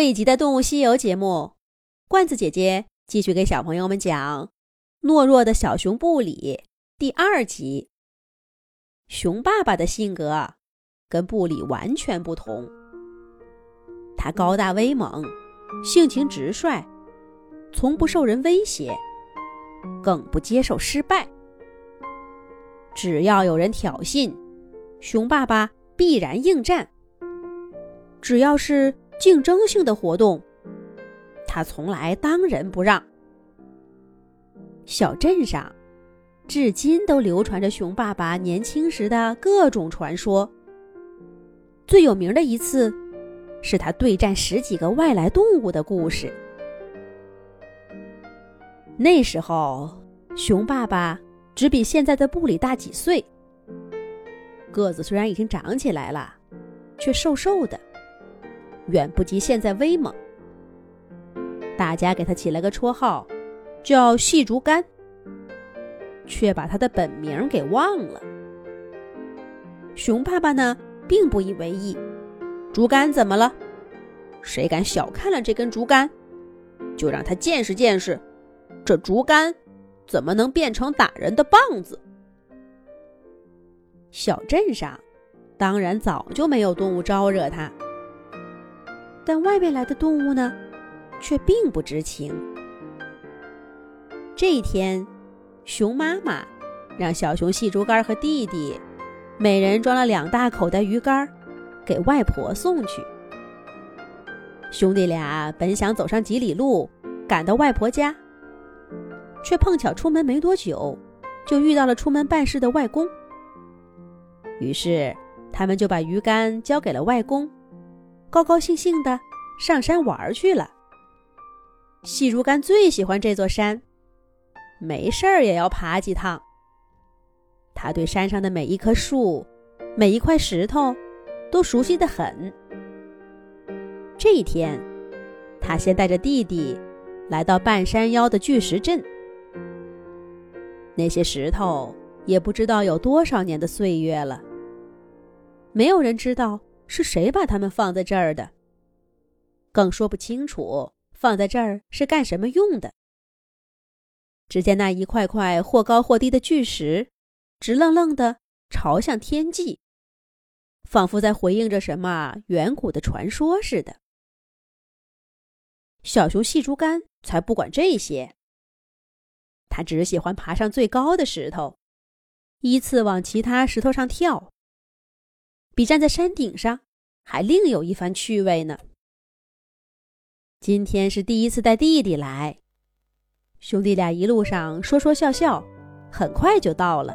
这一集的《动物西游》节目，罐子姐姐继续给小朋友们讲《懦弱的小熊布里》第二集。熊爸爸的性格跟布里完全不同，他高大威猛，性情直率，从不受人威胁，更不接受失败。只要有人挑衅，熊爸爸必然应战。只要是。竞争性的活动，他从来当仁不让。小镇上，至今都流传着熊爸爸年轻时的各种传说。最有名的一次，是他对战十几个外来动物的故事。那时候，熊爸爸只比现在的布里大几岁，个子虽然已经长起来了，却瘦瘦的。远不及现在威猛，大家给他起了个绰号，叫细竹竿，却把他的本名给忘了。熊爸爸呢，并不以为意，竹竿怎么了？谁敢小看了这根竹竿，就让他见识见识，这竹竿怎么能变成打人的棒子？小镇上，当然早就没有动物招惹他。但外面来的动物呢，却并不知情。这一天，熊妈妈让小熊细竹竿和弟弟每人装了两大口袋鱼竿，给外婆送去。兄弟俩本想走上几里路，赶到外婆家，却碰巧出门没多久，就遇到了出门办事的外公。于是，他们就把鱼竿交给了外公。高高兴兴的上山玩去了。细竹竿最喜欢这座山，没事儿也要爬几趟。他对山上的每一棵树、每一块石头都熟悉的很。这一天，他先带着弟弟来到半山腰的巨石阵。那些石头也不知道有多少年的岁月了，没有人知道。是谁把它们放在这儿的？更说不清楚放在这儿是干什么用的。只见那一块块或高或低的巨石，直愣愣的朝向天际，仿佛在回应着什么远古的传说似的。小熊细竹竿才不管这些，他只喜欢爬上最高的石头，依次往其他石头上跳。比站在山顶上还另有一番趣味呢。今天是第一次带弟弟来，兄弟俩一路上说说笑笑，很快就到了。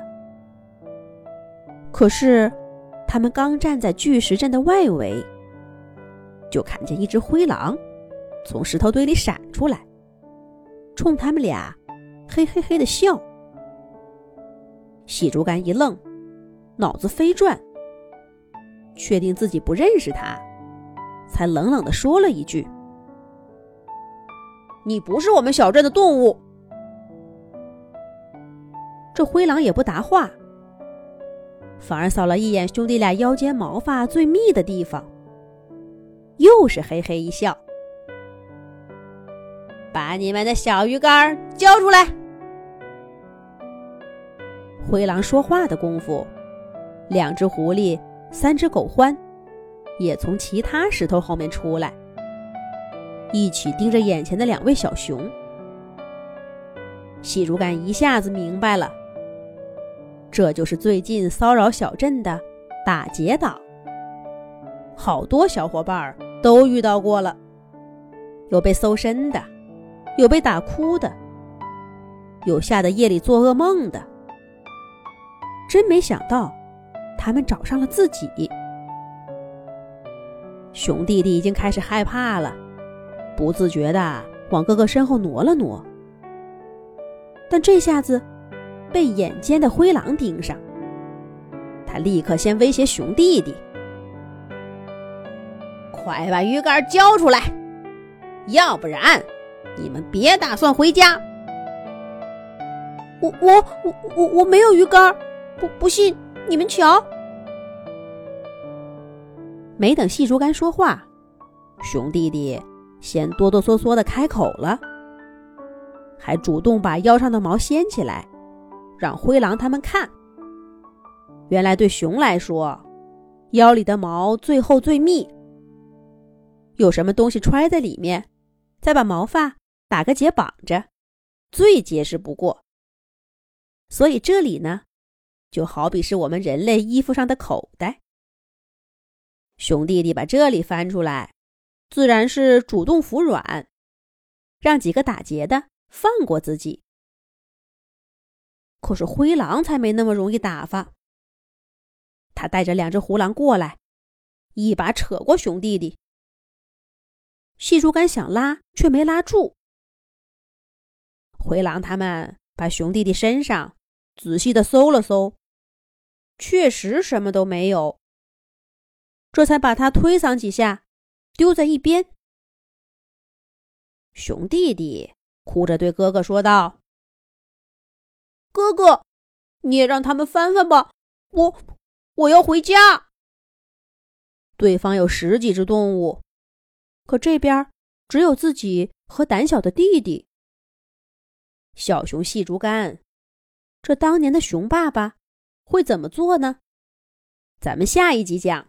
可是，他们刚站在巨石阵的外围，就看见一只灰狼从石头堆里闪出来，冲他们俩嘿嘿嘿的笑。细竹竿一愣，脑子飞转。确定自己不认识他，才冷冷的说了一句：“你不是我们小镇的动物。”这灰狼也不答话，反而扫了一眼兄弟俩腰间毛发最密的地方，又是嘿嘿一笑：“把你们的小鱼干交出来。”灰狼说话的功夫，两只狐狸。三只狗獾也从其他石头后面出来，一起盯着眼前的两位小熊。细竹竿一下子明白了，这就是最近骚扰小镇的打劫党。好多小伙伴都遇到过了，有被搜身的，有被打哭的，有吓得夜里做噩梦的。真没想到。他们找上了自己，熊弟弟已经开始害怕了，不自觉的往哥哥身后挪了挪。但这下子被眼尖的灰狼盯上，他立刻先威胁熊弟弟：“快把鱼竿交出来，要不然你们别打算回家。”我我我我我没有鱼竿，不不信你们瞧。没等细竹竿说话，熊弟弟先哆哆嗦嗦的开口了，还主动把腰上的毛掀起来，让灰狼他们看。原来对熊来说，腰里的毛最厚最密，有什么东西揣在里面，再把毛发打个结绑着，最结实不过。所以这里呢，就好比是我们人类衣服上的口袋。熊弟弟把这里翻出来，自然是主动服软，让几个打劫的放过自己。可是灰狼才没那么容易打发。他带着两只胡狼过来，一把扯过熊弟弟。细竹竿想拉，却没拉住。灰狼他们把熊弟弟身上仔细的搜了搜，确实什么都没有。这才把他推搡几下，丢在一边。熊弟弟哭着对哥哥说道：“哥哥，你也让他们翻翻吧，我……”我要回家。对方有十几只动物，可这边只有自己和胆小的弟弟。小熊细竹竿，这当年的熊爸爸会怎么做呢？咱们下一集讲。